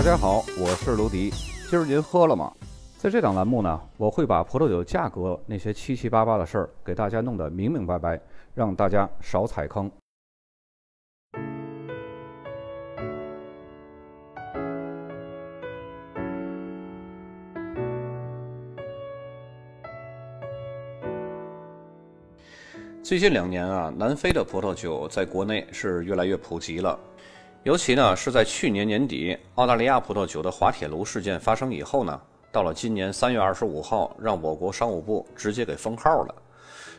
大家好，我是卢迪。今儿您喝了吗？在这档栏目呢，我会把葡萄酒价格那些七七八八的事儿给大家弄得明明白白，让大家少踩坑。最近两年啊，南非的葡萄酒在国内是越来越普及了。尤其呢，是在去年年底，澳大利亚葡萄酒的滑铁卢事件发生以后呢，到了今年三月二十五号，让我国商务部直接给封号了。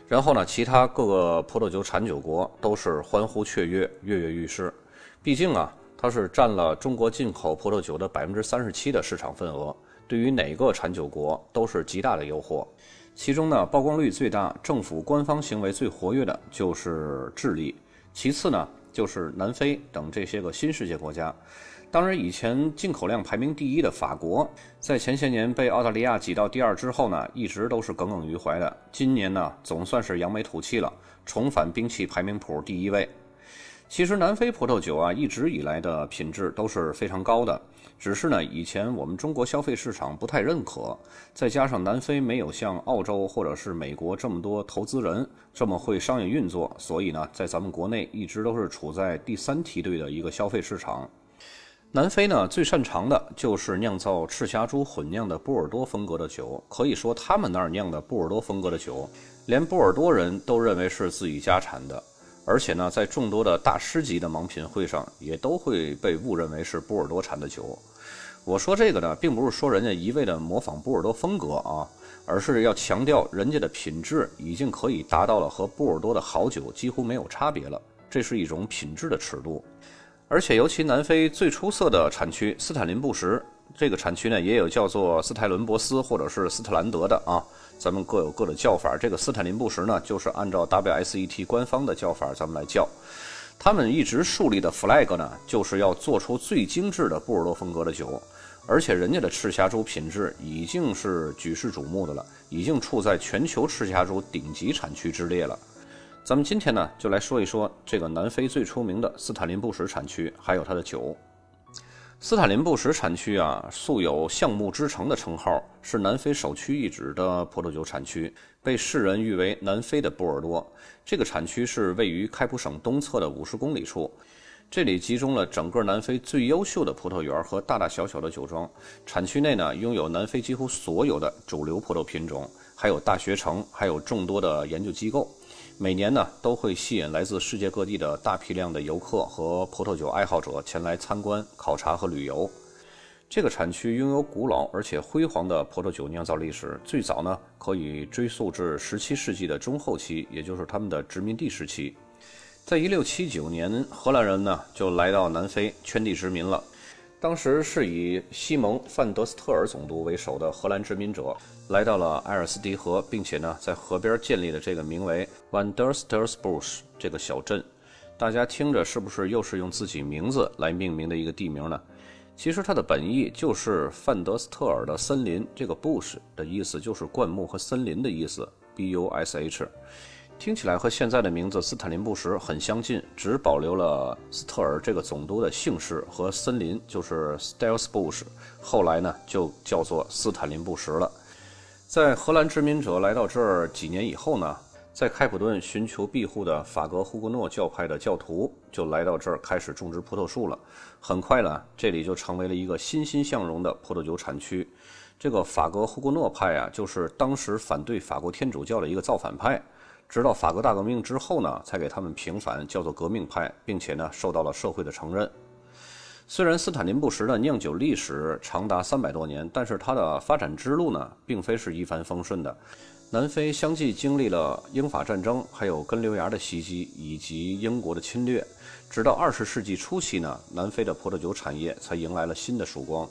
然后呢，其他各个葡萄酒产酒国都是欢呼雀跃，跃跃欲试。毕竟啊，它是占了中国进口葡萄酒的百分之三十七的市场份额，对于哪个产酒国都是极大的诱惑。其中呢，曝光率最大、政府官方行为最活跃的就是智利，其次呢。就是南非等这些个新世界国家，当然以前进口量排名第一的法国，在前些年被澳大利亚挤到第二之后呢，一直都是耿耿于怀的。今年呢，总算是扬眉吐气了，重返兵器排名谱第一位。其实南非葡萄酒啊，一直以来的品质都是非常高的，只是呢，以前我们中国消费市场不太认可，再加上南非没有像澳洲或者是美国这么多投资人这么会商业运作，所以呢，在咱们国内一直都是处在第三梯队的一个消费市场。南非呢，最擅长的就是酿造赤霞珠混酿的波尔多风格的酒，可以说他们那儿酿的波尔多风格的酒，连波尔多人都认为是自己家产的。而且呢，在众多的大师级的盲品会上，也都会被误认为是波尔多产的酒。我说这个呢，并不是说人家一味的模仿波尔多风格啊，而是要强调人家的品质已经可以达到了和波尔多的好酒几乎没有差别了。这是一种品质的尺度。而且，尤其南非最出色的产区斯坦林布什，这个产区呢，也有叫做斯泰伦博斯或者是斯特兰德的啊。咱们各有各的叫法，这个斯坦林布什呢，就是按照 WSET 官方的叫法，咱们来叫。他们一直树立的 flag 呢，就是要做出最精致的波尔多风格的酒，而且人家的赤霞珠品质已经是举世瞩目的了，已经处在全球赤霞珠顶级产区之列了。咱们今天呢，就来说一说这个南非最出名的斯坦林布什产区，还有它的酒。斯坦林布什产区啊，素有“橡木之城”的称号，是南非首屈一指的葡萄酒产区，被世人誉为“南非的波尔多”。这个产区是位于开普省东侧的五十公里处，这里集中了整个南非最优秀的葡萄园和大大小小的酒庄。产区内呢，拥有南非几乎所有的主流葡萄品种，还有大学城，还有众多的研究机构。每年呢，都会吸引来自世界各地的大批量的游客和葡萄酒爱好者前来参观、考察和旅游。这个产区拥有古老而且辉煌的葡萄酒酿造历史，最早呢可以追溯至17世纪的中后期，也就是他们的殖民地时期。在1679年，荷兰人呢就来到南非圈地殖民了。当时是以西蒙·范德斯特尔总督为首的荷兰殖民者来到了埃尔斯蒂河，并且呢，在河边建立了这个名为 Van der Stersbush 这个小镇。大家听着，是不是又是用自己名字来命名的一个地名呢？其实它的本意就是范德斯特尔的森林，这个 bush 的意思就是灌木和森林的意思，B-U-S-H。听起来和现在的名字斯坦林布什很相近，只保留了斯特尔这个总督的姓氏和森林，就是 Stelsbush。后来呢，就叫做斯坦林布什了。在荷兰殖民者来到这儿几年以后呢，在开普敦寻求庇护的法格胡格诺教派的教徒就来到这儿开始种植葡萄树了。很快呢，这里就成为了一个欣欣向荣的葡萄酒产区。这个法格胡格诺派啊，就是当时反对法国天主教的一个造反派。直到法国大革命之后呢，才给他们平反，叫做革命派，并且呢受到了社会的承认。虽然斯坦林布什的酿酒历史长达三百多年，但是它的发展之路呢，并非是一帆风顺的。南非相继经历了英法战争、还有根瘤芽的袭击以及英国的侵略，直到二十世纪初期呢，南非的葡萄酒产业才迎来了新的曙光。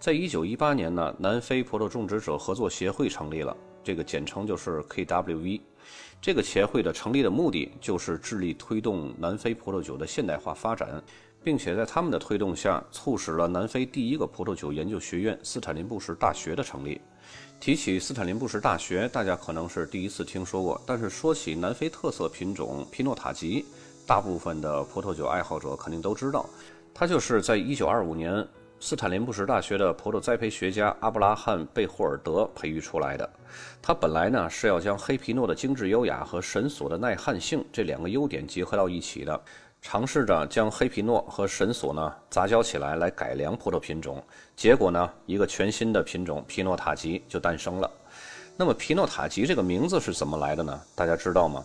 在一九一八年呢，南非葡萄种植者合作协会成立了，这个简称就是 KWV。这个协会的成立的目的就是致力推动南非葡萄酒的现代化发展，并且在他们的推动下，促使了南非第一个葡萄酒研究学院——斯坦林布什大学的成立。提起斯坦林布什大学，大家可能是第一次听说过，但是说起南非特色品种皮诺塔吉，大部分的葡萄酒爱好者肯定都知道，它就是在1925年斯坦林布什大学的葡萄栽培学家阿布拉罕·贝霍尔德培育出来的。他本来呢是要将黑皮诺的精致优雅和神索的耐旱性这两个优点结合到一起的，尝试着将黑皮诺和神索呢杂交起来来改良葡萄品种。结果呢，一个全新的品种皮诺塔吉就诞生了。那么皮诺塔吉这个名字是怎么来的呢？大家知道吗？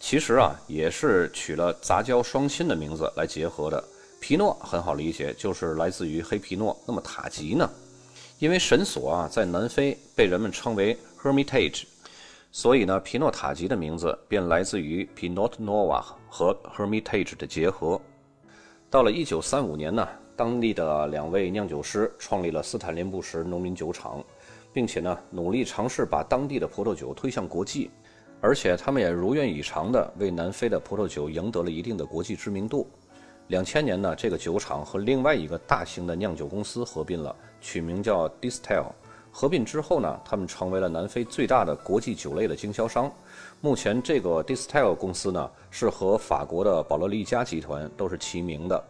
其实啊，也是取了杂交双亲的名字来结合的。皮诺很好理解，就是来自于黑皮诺。那么塔吉呢？因为神索啊，在南非被人们称为 Hermitage，所以呢，皮诺塔吉的名字便来自于 Pinot Noir 和 Hermitage 的结合。到了1935年呢，当地的两位酿酒师创立了斯坦林布什农民酒厂，并且呢，努力尝试把当地的葡萄酒推向国际，而且他们也如愿以偿地为南非的葡萄酒赢得了一定的国际知名度。两千年呢，这个酒厂和另外一个大型的酿酒公司合并了，取名叫 Distel。合并之后呢，他们成为了南非最大的国际酒类的经销商。目前，这个 Distel 公司呢，是和法国的保罗利加集团都是齐名的。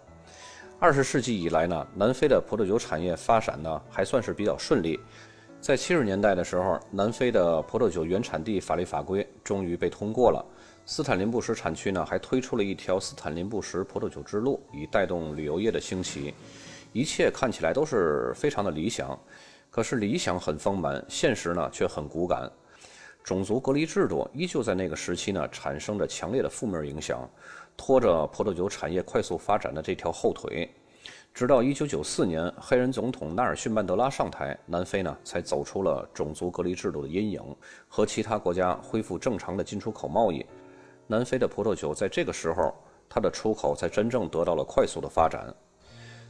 二十世纪以来呢，南非的葡萄酒产业发展呢，还算是比较顺利。在七十年代的时候，南非的葡萄酒原产地法律法规终于被通过了。斯坦林布什产区呢，还推出了一条斯坦林布什葡萄酒之路，以带动旅游业的兴起。一切看起来都是非常的理想，可是理想很丰满，现实呢却很骨感。种族隔离制度依旧在那个时期呢产生着强烈的负面影响，拖着葡萄酒产业快速发展的这条后腿。直到1994年，黑人总统纳尔逊·曼德拉上台，南非呢才走出了种族隔离制度的阴影，和其他国家恢复正常的进出口贸易。南非的葡萄酒在这个时候，它的出口才真正得到了快速的发展。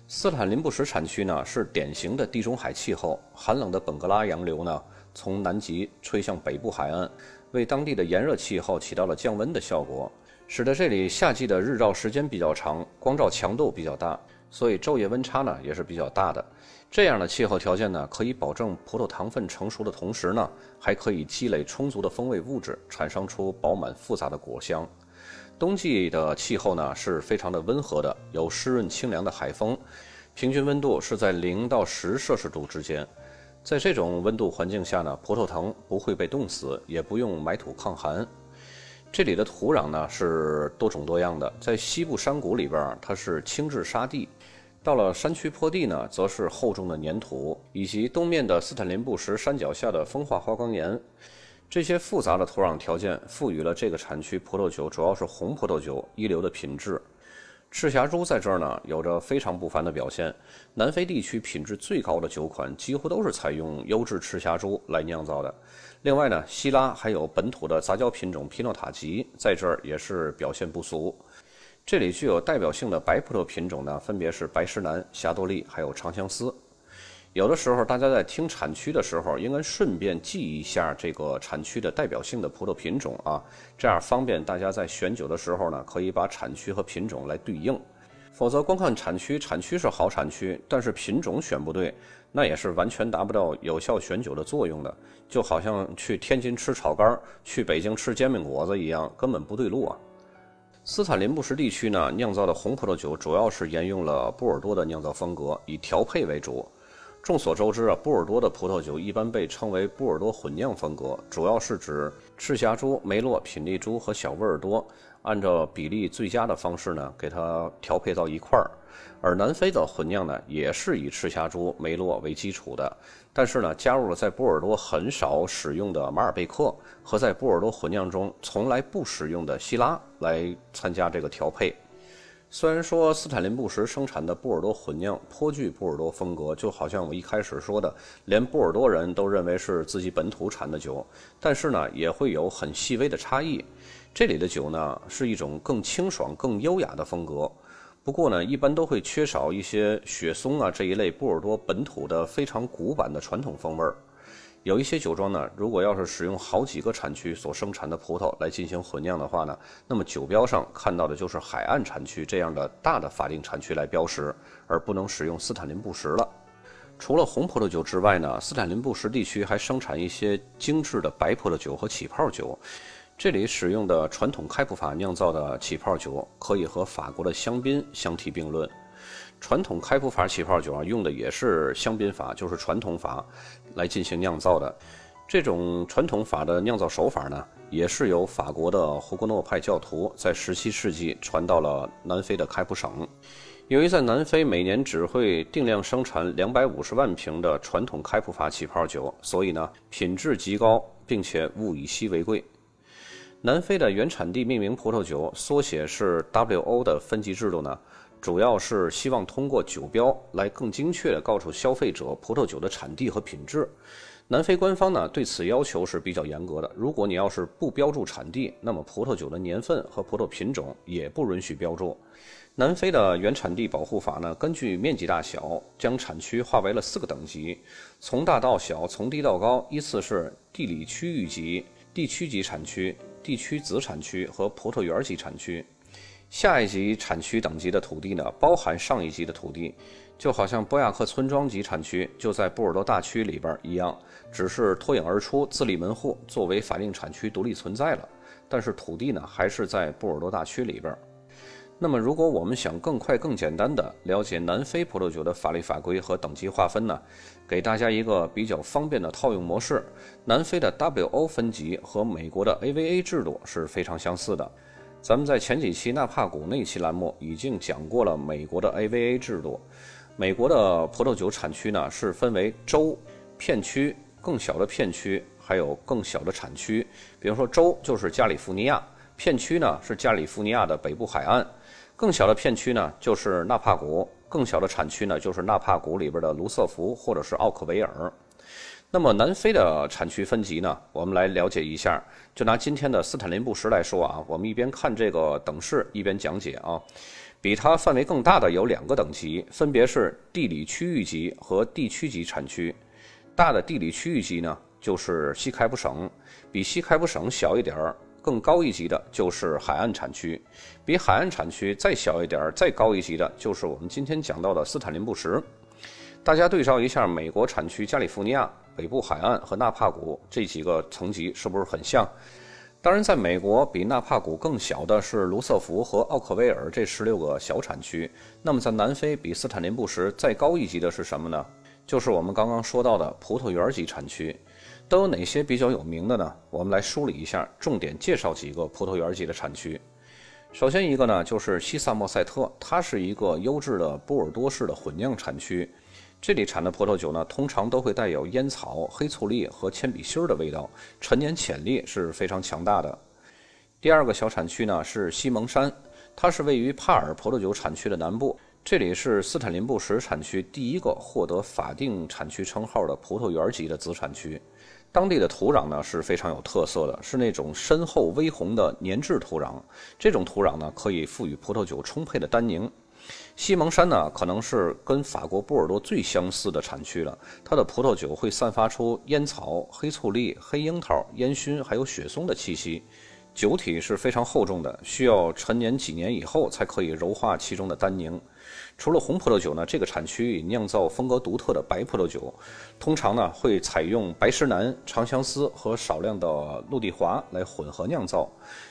斯坦林布什产区呢是典型的地中海气候，寒冷的本格拉洋流呢从南极吹向北部海岸，为当地的炎热气候起到了降温的效果，使得这里夏季的日照时间比较长，光照强度比较大，所以昼夜温差呢也是比较大的。这样的气候条件呢，可以保证葡萄糖分成熟的同时呢，还可以积累充足的风味物质，产生出饱满复杂的果香。冬季的气候呢是非常的温和的，有湿润清凉的海风，平均温度是在零到十摄氏度之间。在这种温度环境下呢，葡萄藤不会被冻死，也不用埋土抗寒。这里的土壤呢是多种多样的，在西部山谷里边，它是轻质沙地。到了山区坡地呢，则是厚重的粘土，以及东面的斯坦林布什山脚下的风化花岗岩。这些复杂的土壤条件赋予了这个产区葡萄酒，主要是红葡萄酒一流的品质。赤霞珠在这儿呢，有着非常不凡的表现。南非地区品质最高的酒款，几乎都是采用优质赤霞珠来酿造的。另外呢，希拉还有本土的杂交品种皮诺塔吉，在这儿也是表现不俗。这里具有代表性的白葡萄品种呢，分别是白石南、霞多丽，还有长相思。有的时候，大家在听产区的时候，应该顺便记一下这个产区的代表性的葡萄品种啊，这样方便大家在选酒的时候呢，可以把产区和品种来对应。否则，光看产区，产区是好产区，但是品种选不对，那也是完全达不到有效选酒的作用的。就好像去天津吃炒肝，去北京吃煎饼果子一样，根本不对路啊。斯坦林布什地区呢，酿造的红葡萄酒主要是沿用了波尔多的酿造风格，以调配为主。众所周知啊，波尔多的葡萄酒一般被称为波尔多混酿风格，主要是指赤霞珠、梅洛、品丽珠和小波尔多按照比例最佳的方式呢，给它调配到一块儿。而南非的混酿呢，也是以赤霞珠、梅洛为基础的，但是呢，加入了在波尔多很少使用的马尔贝克和在波尔多混酿中从来不使用的希拉来参加这个调配。虽然说斯坦林布什生产的波尔多混酿颇具波尔多风格，就好像我一开始说的，连波尔多人都认为是自己本土产的酒，但是呢，也会有很细微的差异。这里的酒呢，是一种更清爽、更优雅的风格。不过呢，一般都会缺少一些雪松啊这一类波尔多本土的非常古板的传统风味儿。有一些酒庄呢，如果要是使用好几个产区所生产的葡萄来进行混酿的话呢，那么酒标上看到的就是海岸产区这样的大的法定产区来标识，而不能使用斯坦林布什了。除了红葡萄酒之外呢，斯坦林布什地区还生产一些精致的白葡萄酒和起泡酒。这里使用的传统开普法酿造的起泡酒，可以和法国的香槟相提并论。传统开普法起泡酒啊，用的也是香槟法，就是传统法来进行酿造的。这种传统法的酿造手法呢，也是由法国的胡格诺派教徒在17世纪传到了南非的开普省。由于在南非每年只会定量生产250万瓶的传统开普法起泡酒，所以呢，品质极高，并且物以稀为贵。南非的原产地命名葡萄酒缩写是 WO 的分级制度呢。主要是希望通过酒标来更精确地告诉消费者葡萄酒的产地和品质。南非官方呢对此要求是比较严格的。如果你要是不标注产地，那么葡萄酒的年份和葡萄品种也不允许标注。南非的原产地保护法呢，根据面积大小，将产区划为了四个等级，从大到小，从低到高，依次是地理区域级、地区级产区、地区子产区和葡萄园级产区。下一级产区等级的土地呢，包含上一级的土地，就好像波亚克村庄级产区就在波尔多大区里边一样，只是脱颖而出，自立门户，作为法定产区独立存在了。但是土地呢，还是在波尔多大区里边。那么，如果我们想更快、更简单的了解南非葡萄酒的法律法规和等级划分呢，给大家一个比较方便的套用模式：南非的 WO 分级和美国的 AVA 制度是非常相似的。咱们在前几期纳帕谷那期栏目已经讲过了美国的 AVA 制度。美国的葡萄酒产区呢是分为州、片区、更小的片区，还有更小的产区。比如说州就是加利福尼亚，片区呢是加利福尼亚的北部海岸，更小的片区呢就是纳帕谷，更小的产区呢就是纳帕谷里边的卢瑟福或者是奥克维尔。那么南非的产区分级呢？我们来了解一下。就拿今天的斯坦林布什来说啊，我们一边看这个等式，一边讲解啊。比它范围更大的有两个等级，分别是地理区域级和地区级产区。大的地理区域级呢，就是西开普省；比西开普省小一点儿、更高一级的，就是海岸产区；比海岸产区再小一点儿、再高一级的，就是我们今天讲到的斯坦林布什。大家对照一下美国产区加利福尼亚。北部海岸和纳帕谷这几个层级是不是很像？当然，在美国比纳帕谷更小的是卢瑟福和奥克威尔这十六个小产区。那么在南非比斯坦林布什再高一级的是什么呢？就是我们刚刚说到的葡萄园级产区。都有哪些比较有名的呢？我们来梳理一下，重点介绍几个葡萄园级的产区。首先一个呢，就是西萨默塞特，它是一个优质的波尔多式的混酿产区。这里产的葡萄酒呢，通常都会带有烟草、黑醋栗和铅笔芯儿的味道，陈年潜力是非常强大的。第二个小产区呢是西蒙山，它是位于帕尔葡萄酒产区的南部，这里是斯坦林布什产区第一个获得法定产区称号的葡萄园级的子产区。当地的土壤呢是非常有特色的，是那种深厚微红的粘质土壤，这种土壤呢可以赋予葡萄酒充沛的单宁。西蒙山呢，可能是跟法国波尔多最相似的产区了。它的葡萄酒会散发出烟草、黑醋栗、黑樱桃、烟熏，还有雪松的气息，酒体是非常厚重的，需要陈年几年以后才可以柔化其中的单宁。除了红葡萄酒呢，这个产区以酿造风格独特的白葡萄酒，通常呢会采用白石楠、长相思和少量的陆地华来混合酿造，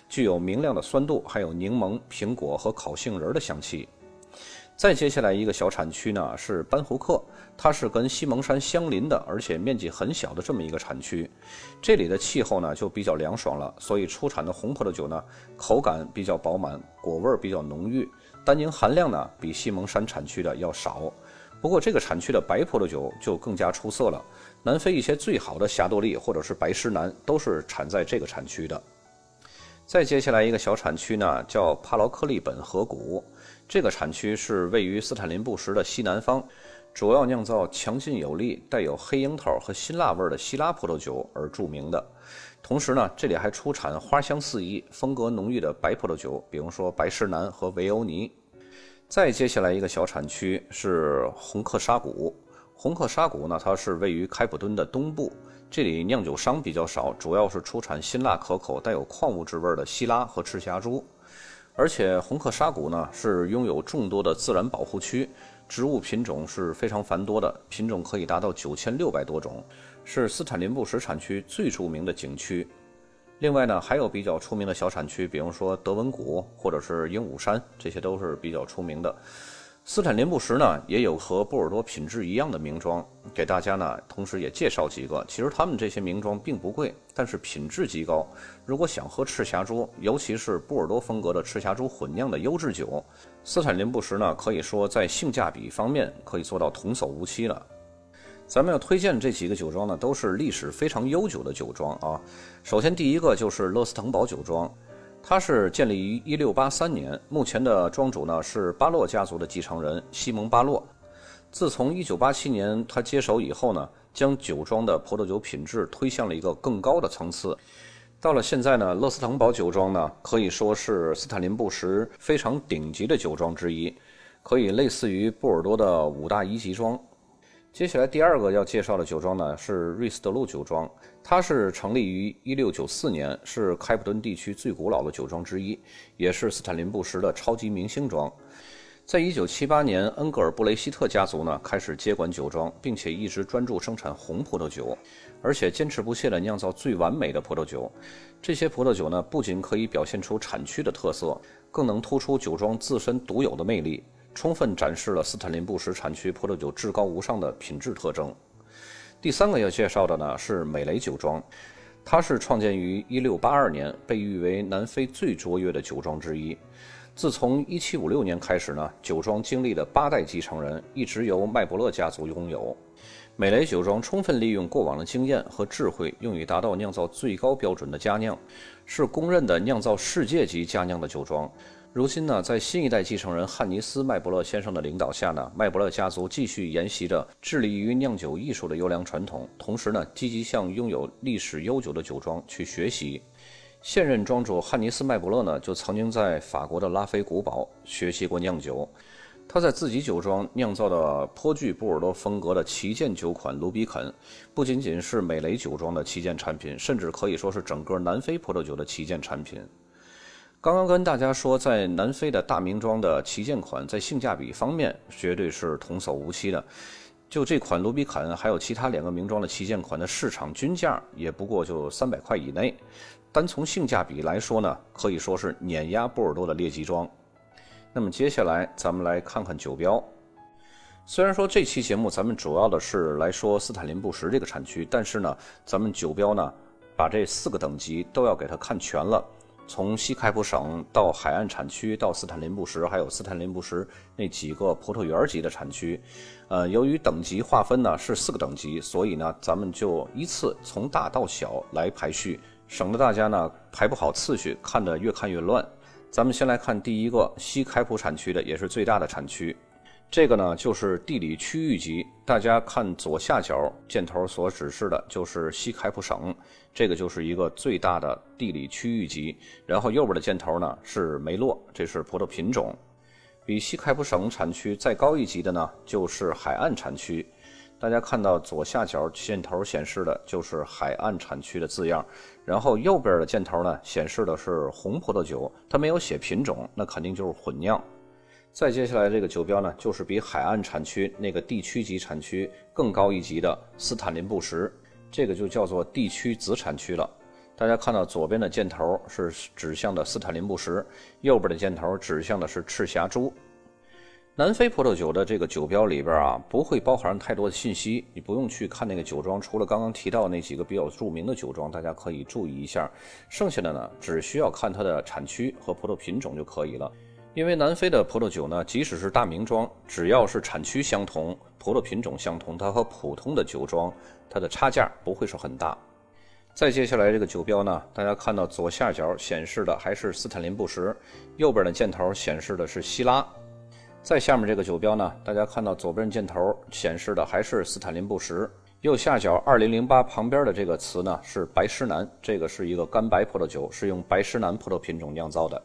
具有明亮的酸度，还有柠檬、苹果和烤杏仁的香气。再接下来一个小产区呢是班胡克，它是跟西蒙山相邻的，而且面积很小的这么一个产区。这里的气候呢就比较凉爽了，所以出产的红葡萄酒呢口感比较饱满，果味比较浓郁，单宁含量呢比西蒙山产区的要少。不过这个产区的白葡萄酒就更加出色了，南非一些最好的霞多丽或者是白诗南都是产在这个产区的。再接下来一个小产区呢叫帕劳克利本河谷。这个产区是位于斯坦林布什的西南方，主要酿造强劲有力、带有黑樱桃和辛辣味的希拉葡萄酒而著名的。同时呢，这里还出产花香四溢、风格浓郁的白葡萄酒，比如说白石楠和维欧尼。再接下来一个小产区是红克沙谷。红克沙谷呢，它是位于开普敦的东部，这里酿酒商比较少，主要是出产辛辣可口、带有矿物质味的希拉和赤霞珠。而且红克沙谷呢是拥有众多的自然保护区，植物品种是非常繁多的，品种可以达到九千六百多种，是斯坦林布什产区最著名的景区。另外呢，还有比较出名的小产区，比如说德文谷或者是鹦鹉山，这些都是比较出名的。斯坦林布什呢，也有和波尔多品质一样的名庄，给大家呢，同时也介绍几个。其实他们这些名庄并不贵，但是品质极高。如果想喝赤霞珠，尤其是波尔多风格的赤霞珠混酿的优质酒，斯坦林布什呢，可以说在性价比方面可以做到童叟无欺了。咱们要推荐这几个酒庄呢，都是历史非常悠久的酒庄啊。首先第一个就是勒斯滕堡酒庄。它是建立于1683年，目前的庄主呢是巴洛家族的继承人西蒙·巴洛。自从1987年他接手以后呢，将酒庄的葡萄酒品质推向了一个更高的层次。到了现在呢，勒斯滕堡酒庄呢可以说是斯坦林布什非常顶级的酒庄之一，可以类似于波尔多的五大一级庄。接下来第二个要介绍的酒庄呢是瑞斯德路酒庄，它是成立于1694年，是开普敦地区最古老的酒庄之一，也是斯坦林布什的超级明星庄。在1978年，恩格尔布雷希特家族呢开始接管酒庄，并且一直专注生产红葡萄酒，而且坚持不懈地酿造最完美的葡萄酒。这些葡萄酒呢不仅可以表现出产区的特色，更能突出酒庄自身独有的魅力。充分展示了斯坦林布什产区葡萄酒至高无上的品质特征。第三个要介绍的呢是美雷酒庄，它是创建于1682年，被誉为南非最卓越的酒庄之一。自从1756年开始呢，酒庄经历了八代继承人，一直由麦伯勒家族拥有。美雷酒庄充分利用过往的经验和智慧，用以达到酿造最高标准的佳酿，是公认的酿造世界级佳酿的酒庄。如今呢，在新一代继承人汉尼斯·麦伯勒先生的领导下呢，麦伯勒家族继续沿袭着致力于酿酒艺术的优良传统，同时呢，积极向拥有历史悠久的酒庄去学习。现任庄主汉尼斯·麦伯勒呢，就曾经在法国的拉菲古堡学习过酿酒。他在自己酒庄酿造的颇具波尔多风格的旗舰酒款卢比肯，不仅仅是美雷酒庄的旗舰产品，甚至可以说是整个南非葡萄酒的旗舰产品。刚刚跟大家说，在南非的大名庄的旗舰款，在性价比方面绝对是童叟无欺的。就这款卢比坎，还有其他两个名庄的旗舰款的市场均价也不过就三百块以内。单从性价比来说呢，可以说是碾压波尔多的列级庄。那么接下来咱们来看看酒标。虽然说这期节目咱们主要的是来说斯坦林布什这个产区，但是呢，咱们酒标呢，把这四个等级都要给它看全了。从西开普省到海岸产区，到斯坦林布什，还有斯坦林布什那几个葡萄园级的产区，呃，由于等级划分呢是四个等级，所以呢，咱们就依次从大到小来排序，省得大家呢排不好次序，看得越看越乱。咱们先来看第一个西开普产区的，也是最大的产区。这个呢，就是地理区域级。大家看左下角箭头所指示的，就是西开普省，这个就是一个最大的地理区域级。然后右边的箭头呢是梅洛，这是葡萄品种。比西开普省产区再高一级的呢，就是海岸产区。大家看到左下角箭头显示的就是海岸产区的字样，然后右边的箭头呢显示的是红葡萄酒，它没有写品种，那肯定就是混酿。再接下来这个酒标呢，就是比海岸产区那个地区级产区更高一级的斯坦林布什，这个就叫做地区子产区了。大家看到左边的箭头是指向的斯坦林布什，右边的箭头指向的是赤霞珠。南非葡萄酒的这个酒标里边啊，不会包含太多的信息，你不用去看那个酒庄，除了刚刚提到那几个比较著名的酒庄，大家可以注意一下。剩下的呢，只需要看它的产区和葡萄品种就可以了。因为南非的葡萄酒呢，即使是大名庄，只要是产区相同、葡萄品种相同，它和普通的酒庄它的差价不会是很大。再接下来这个酒标呢，大家看到左下角显示的还是斯坦林布什，右边的箭头显示的是希拉。再下面这个酒标呢，大家看到左边箭头显示的还是斯坦林布什，右下角2008旁边的这个词呢是白诗南，这个是一个干白葡萄酒，是用白诗南葡萄品种酿造的。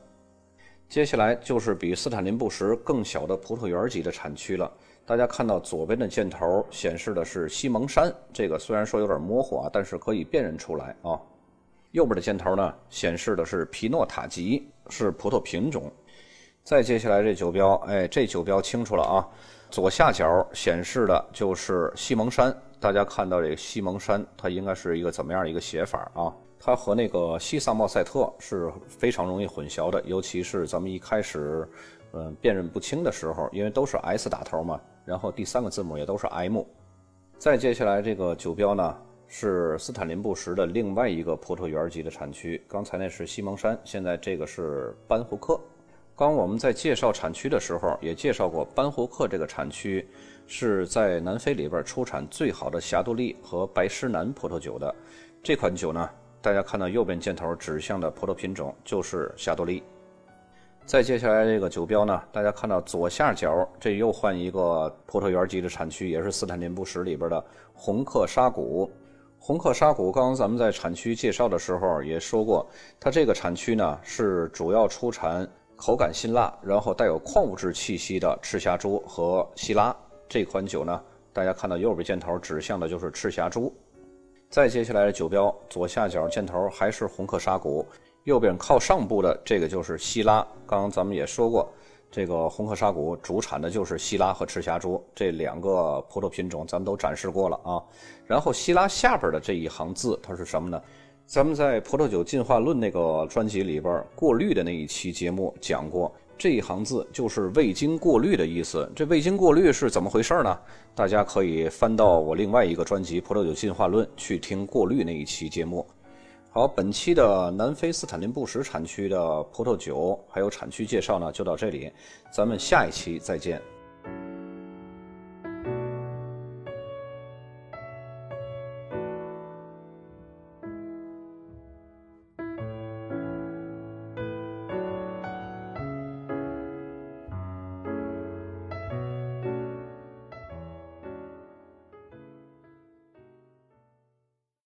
接下来就是比斯坦林布什更小的葡萄园级的产区了。大家看到左边的箭头显示的是西蒙山，这个虽然说有点模糊啊，但是可以辨认出来啊。右边的箭头呢显示的是皮诺塔吉，是葡萄品种。再接下来这酒标，哎，这酒标清楚了啊。左下角显示的就是西蒙山，大家看到这个西蒙山，它应该是一个怎么样一个写法啊？它和那个西萨默塞特是非常容易混淆的，尤其是咱们一开始嗯辨认不清的时候，因为都是 S 打头嘛，然后第三个字母也都是 M。再接下来这个酒标呢，是斯坦林布什的另外一个葡萄园级的产区，刚才那是西蒙山，现在这个是班胡克。刚我们在介绍产区的时候也介绍过，班胡克这个产区是在南非里边出产最好的霞多丽和白诗南葡萄酒的。这款酒呢，大家看到右边箭头指向的葡萄品种就是霞多丽。再接下来这个酒标呢，大家看到左下角这又换一个葡萄园级的产区，也是斯坦林布什里边的红克沙谷。红克沙谷，刚刚咱们在产区介绍的时候也说过，它这个产区呢是主要出产。口感辛辣，然后带有矿物质气息的赤霞珠和希拉这款酒呢，大家看到右边箭头指向的就是赤霞珠。再接下来的酒标左下角箭头还是红克沙谷，右边靠上部的这个就是希拉。刚刚咱们也说过，这个红克沙谷主产的就是希拉和赤霞珠这两个葡萄品种，咱们都展示过了啊。然后希拉下边的这一行字，它是什么呢？咱们在《葡萄酒进化论》那个专辑里边，过滤的那一期节目讲过，这一行字就是未经过滤的意思。这未经过滤是怎么回事呢？大家可以翻到我另外一个专辑《葡萄酒进化论》去听过滤那一期节目。好，本期的南非斯坦林布什产区的葡萄酒还有产区介绍呢，就到这里，咱们下一期再见。